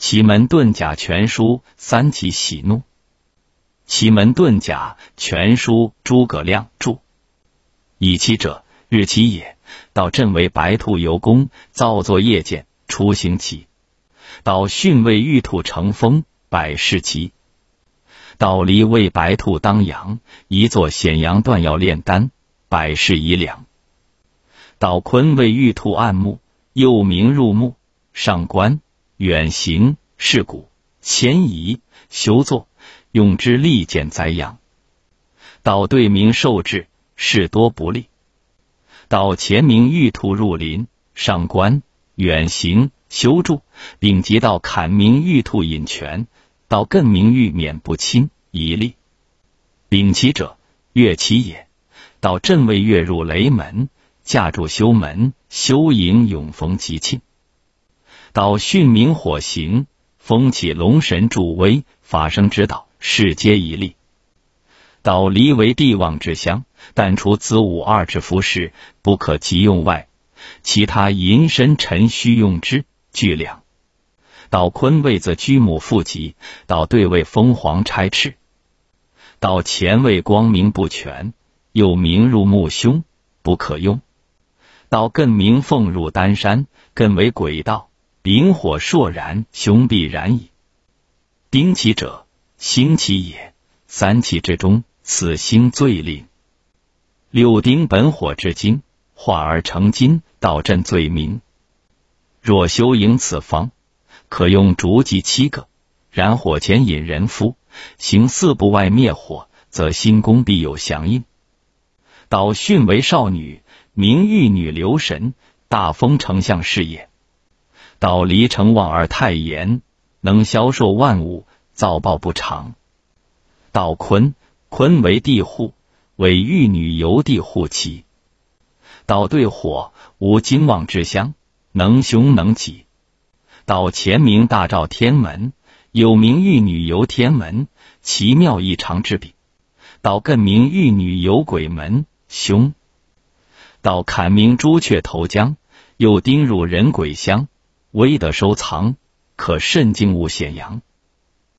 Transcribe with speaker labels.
Speaker 1: 奇门遁甲全书三奇喜怒。奇门遁甲全书诸葛亮著。以其者，日期也。到震为白兔游宫，造作夜见，出行期。道巽为玉兔乘风，百事奇；到离为白兔当阳，一座显阳断药炼丹，百事宜良。到坤为玉兔暗木，又名入木，上官。远行是古迁移修作，用之利减灾殃。道对名受制，事多不利。道前明玉兔入林，上官远行修筑，并及到坎明玉兔引泉，到艮明玉免不侵一利。丙其者，月其也。到震位月入雷门，驾住修门，修营永逢吉庆。到训明火行，风起龙神助威，法生之道，世皆一利。到离为帝王之乡，但除子午二之服饰不可急用外，其他银身辰须用之巨量。到坤位则居母父吉，到对位凤凰差翅。道前位光明不全，又明入木凶，不可用。到艮名凤入丹山，艮为鬼道。丙火朔然，凶必然矣。丁其者，星期也。三气之中，此星最灵。六丁本火之精，化而成金，道震最明。若修营此方，可用竹计七个，燃火前引人夫，行四步外灭火，则心功必有祥应。道训为少女，名玉女留神，大丰丞相是也。道离成望而太严，能销售万物，造报不长。道坤，坤为地户，为玉女游地护妻。道对火，无金旺之乡，能凶能吉。道前名大照天门，有名玉女游天门，奇妙异常之比。道艮名玉女游鬼门，凶。道坎名朱雀投江，又丁入人鬼乡。微的收藏，可慎静勿显扬。